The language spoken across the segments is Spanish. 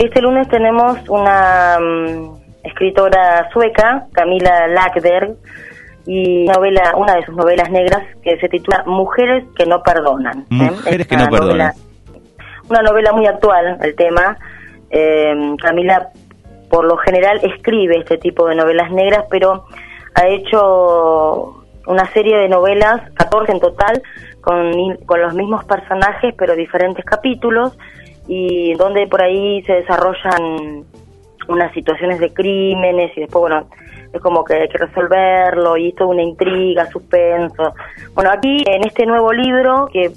Este lunes tenemos una mm, escritora sueca, Camila Lackberg, y novela, una de sus novelas negras que se titula Mujeres que no perdonan. ¿eh? Mujeres que no perdonan. Una novela muy actual, el tema. Eh, Camila, por lo general, escribe este tipo de novelas negras, pero ha hecho una serie de novelas, 14 en total, con, con los mismos personajes, pero diferentes capítulos, y donde por ahí se desarrollan unas situaciones de crímenes y después, bueno, es como que hay que resolverlo y esto una intriga, suspenso. Bueno, aquí en este nuevo libro, que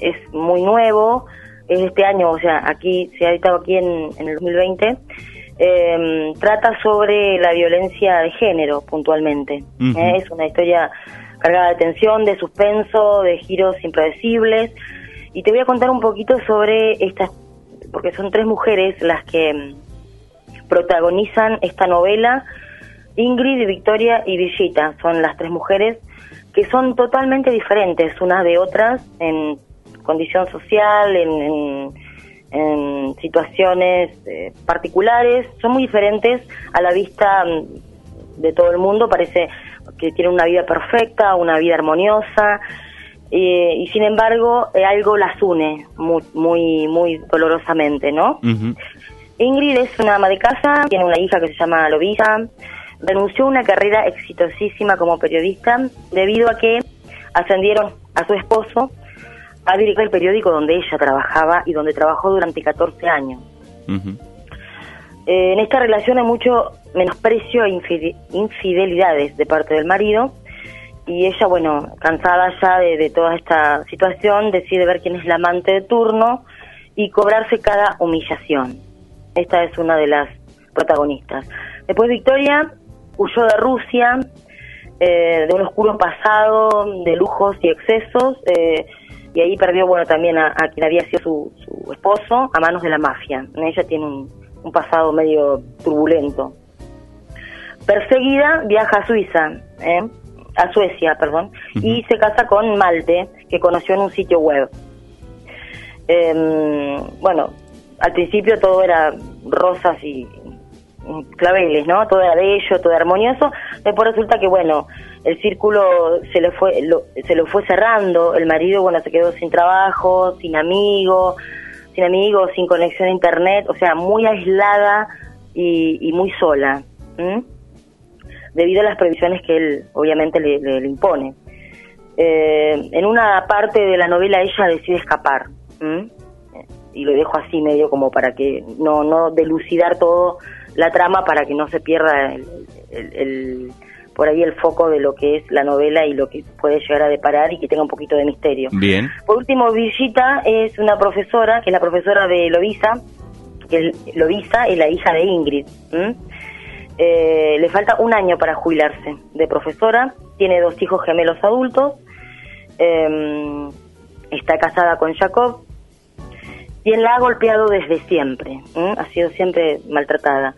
es muy nuevo, es de este año, o sea, aquí se ha editado aquí en, en el 2020, eh, trata sobre la violencia de género puntualmente. ¿eh? Es una historia cargada de tensión, de suspenso, de giros impredecibles. Y te voy a contar un poquito sobre estas, porque son tres mujeres las que mm, protagonizan esta novela. Ingrid, Victoria y Villita son las tres mujeres que son totalmente diferentes unas de otras en condición social, en situaciones eh, particulares, son muy diferentes a la vista mm, de todo el mundo, parece que tienen una vida perfecta, una vida armoniosa, eh, y sin embargo eh, algo las une muy, muy, muy dolorosamente, ¿no? Ingrid es una ama de casa, tiene una hija que se llama Lovisa, renunció a una carrera exitosísima como periodista debido a que ascendieron a su esposo a dirigir el periódico donde ella trabajaba y donde trabajó durante 14 años. Eh, en esta relación hay mucho menosprecio e infidelidades de parte del marido y ella, bueno, cansada ya de, toda esta situación, decide ver quién es la amante de turno y cobrarse cada humillación. Esta es una de las protagonistas. Después Victoria huyó de Rusia, eh, de un oscuro pasado de lujos y excesos, eh, y ahí perdió, bueno, también a, quien había sido su, su, esposo a manos de la mafia. Ella tiene un, pasado medio turbulento. Perseguida, viaja a Suiza, ¿eh? A Suecia, perdón, y se casa con Malte, que conoció en un sitio web. Em, bueno, al principio todo era rosas y claveles, ¿no? Todo era bello, todo era armonioso. Después resulta que, bueno, el círculo se le fue se lo fue cerrando. El marido, bueno, se quedó sin trabajo, sin amigos, sin amigos, sin conexión a internet, o sea, muy aislada y, muy sola, debido a las previsiones que él, obviamente, le, impone. Eh, en una parte de la novela ella decide escapar. Y lo dejo así medio como para que no, no delucidar todo la trama para que no se pierda el, por ahí el foco de lo que es la novela y lo que puede llegar a deparar y que tenga un poquito de misterio. Bien. Por último, Villita es una profesora, que es la profesora de Lovisa, que Lovisa es la hija de Ingrid. Eh, le falta un año para jubilarse de profesora, tiene dos hijos gemelos adultos, em, está casada con Jacob, quien la ha golpeado desde siempre, ha sido siempre maltratada.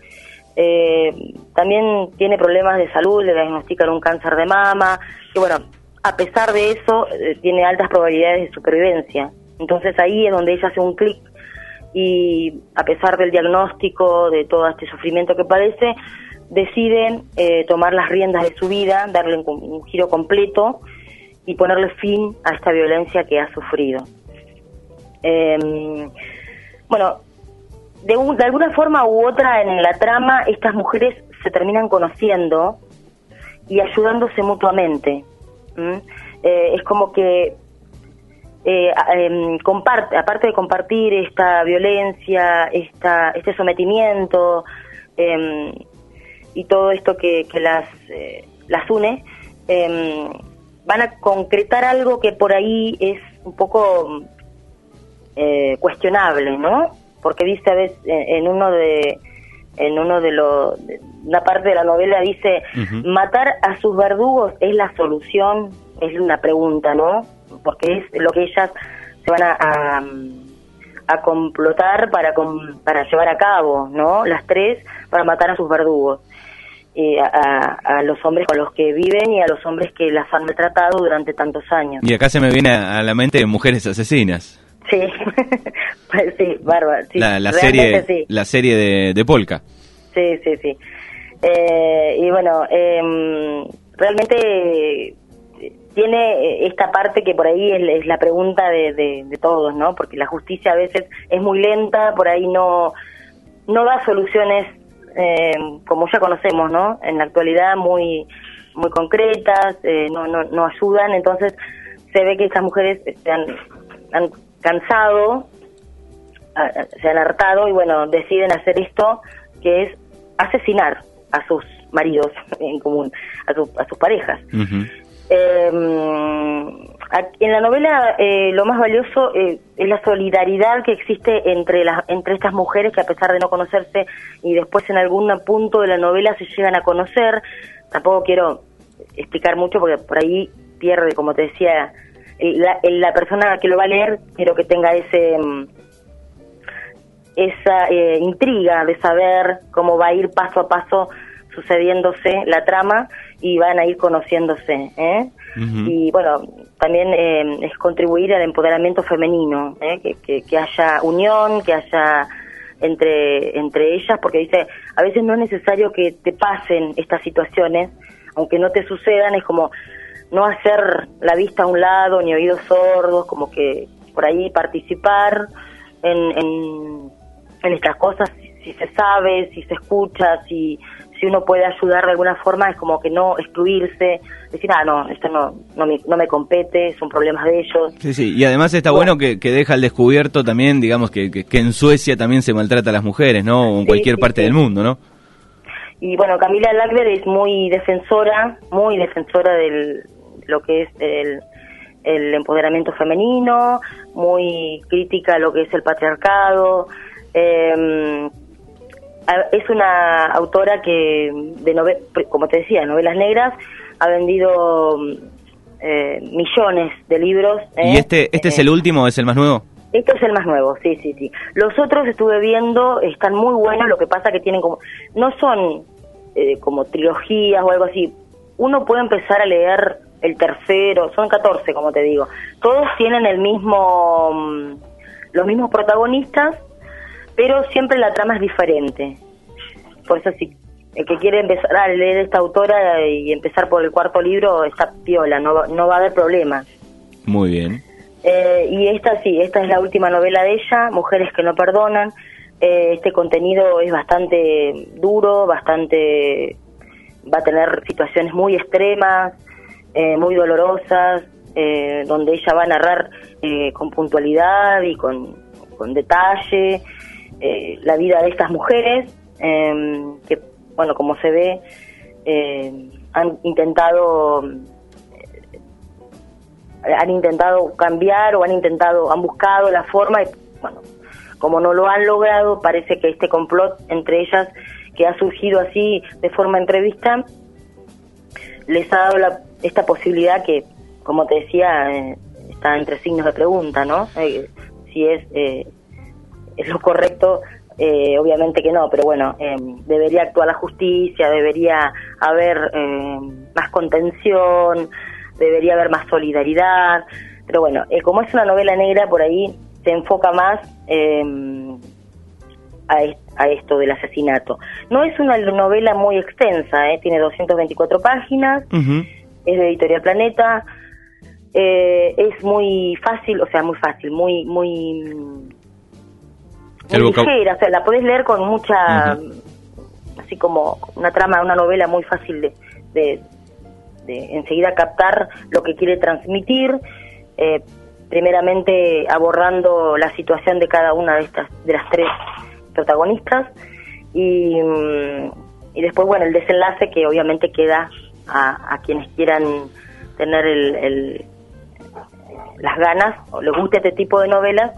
Eh, también tiene problemas de salud, le diagnostican un cáncer de mama, y bueno, a pesar de eso, eh, tiene altas probabilidades de supervivencia. Entonces ahí es donde ella hace un clic. Y a pesar del diagnóstico, de todo este sufrimiento que padece, deciden eh, tomar las riendas de su vida, darle un, un giro completo y ponerle fin a esta violencia que ha sufrido. Eh, bueno, de, de, alguna forma u otra en la trama estas mujeres se terminan conociendo y ayudándose mutuamente. Eh, es como que eh, em, comparte, aparte de compartir esta violencia, esta, este sometimiento em, y todo esto que, que las, eh, las une, em, van a concretar algo que por ahí es un poco eh, cuestionable, ¿no? Porque dice a veces en uno de en uno de los una parte de la novela dice matar a sus verdugos es la solución es una pregunta no porque es lo que ellas se van a, a, complotar para para llevar a cabo no las tres para matar a sus verdugos eh, a, a, los hombres con los que viven y a los hombres que las han maltratado durante tantos años y acá se me viene a la mente mujeres asesinas Sí, pues sí, bárbaro. Sí, la, serie, sí. la serie de, de Polka. Sí, sí, sí. Eh, y bueno, em, realmente eh, tiene esta parte que por ahí es, es la pregunta de, de- de todos, ¿no? Porque la justicia a veces es muy lenta, por ahí no, no da soluciones eh, como ya conocemos, ¿no? En la actualidad muy, muy concretas, eh, no, no, no ayudan, entonces se ve que estas mujeres se han, han cansado, se han hartado y bueno, deciden hacer esto que es asesinar a sus maridos en común, a, su- a sus parejas. Eh, en la novela eh, lo más valioso eh, es la solidaridad que existe entre las entre estas mujeres que a pesar de no conocerse y después en algún punto de la novela se llegan a conocer. Tampoco quiero explicar mucho porque por ahí pierde, como te decía, la, la persona que lo va a leer quiero que tenga ese mm, esa eh, intriga de saber cómo va a ir paso a paso sucediéndose la trama y van a ir conociéndose. ¿eh? Y bueno, también eh, es contribuir al empoderamiento femenino, ¿eh? que, que, que haya unión, que haya entre, entre ellas, porque dice, a veces no es necesario que te pasen estas situaciones, aunque no te sucedan, es como no hacer la vista a un lado ni oídos sordos, como que por ahí participar en, en, en estas cosas, si se sabe, si se escucha, si, si uno puede ayudar de alguna forma, es como que no excluirse, decir, ah, no, esto no, no, me, no me compete, son problemas de ellos. Sí, sí, y además está bueno que, que deja al descubierto también, digamos, que, que, que en Suecia también se maltrata a las mujeres, ¿no? O en Sí, cualquier sí, parte sí. del mundo, ¿no? Y bueno, Camila Lackberg es muy defensora, muy defensora de lo que es el, el empoderamiento femenino, muy crítica a lo que es el patriarcado. Eh, es una autora que, de nove- como te decía, novelas negras, ha vendido eh, millones de libros. ¿Y ¿eh? este este es Eh, el último, es el más nuevo? este es el más nuevo, sí, sí, sí. Los otros estuve viendo, están muy buenos, lo que pasa que tienen como, no son eh, como trilogías o algo así. Uno puede empezar a leer el tercero, son 14, como te digo. Todos tienen el mismo, mm, los mismos protagonistas, pero siempre la trama es diferente. Por eso sí, el que quiere empezar a leer esta autora y empezar por el cuarto libro está piola, no, va- no va a haber problema. Muy bien. Eh, y esta sí, esta es la última novela de ella, Mujeres que no perdonan. Eh, este contenido es bastante duro, bastante va a tener situaciones muy extremas, eh, muy dolorosas, eh, donde ella va a narrar eh, con puntualidad y con, con detalle eh, la vida de estas mujeres eh, que, bueno, como se ve, eh, han intentado han intentado cambiar o han intentado, han buscado la forma y bueno, como no lo han logrado, parece que este complot entre ellas que ha surgido así de forma entrevista les ha dado la- esta posibilidad que, como te decía, eh, está entre signos de pregunta, ¿no? Eh, si es, eh, es lo correcto, eh, obviamente que no, pero bueno, eh, debería actuar la justicia, debería haber eh, más contención, debería haber más solidaridad, pero bueno, eh, como es una novela negra, por ahí se enfoca más eh, a, a esto del asesinato. No es una novela muy extensa, eh, tiene 224 páginas, es de Editorial Planeta, eh, es muy fácil, o sea, muy fácil, muy, muy, muy El vocab- ligera, o sea, la podés leer con mucha, así como una trama, una novela muy fácil de, de, de enseguida captar lo que quiere transmitir, eh, primeramente abordando la situación de cada una de estas, de las tres protagonistas, y, mm, y después, bueno, el desenlace que obviamente queda a, a quienes quieran tener el, el- las ganas o les guste este tipo de novelas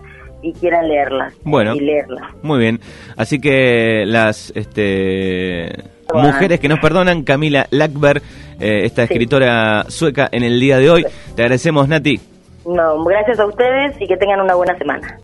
y quieran leerlas Bueno. y leerlas. Muy bien. Así que las este, Bueno. mujeres que nos perdonan, Camila Lackberg, eh, esta Sí. escritora sueca en el día de hoy. Te agradecemos, Nati. No, gracias a ustedes y que tengan una buena semana.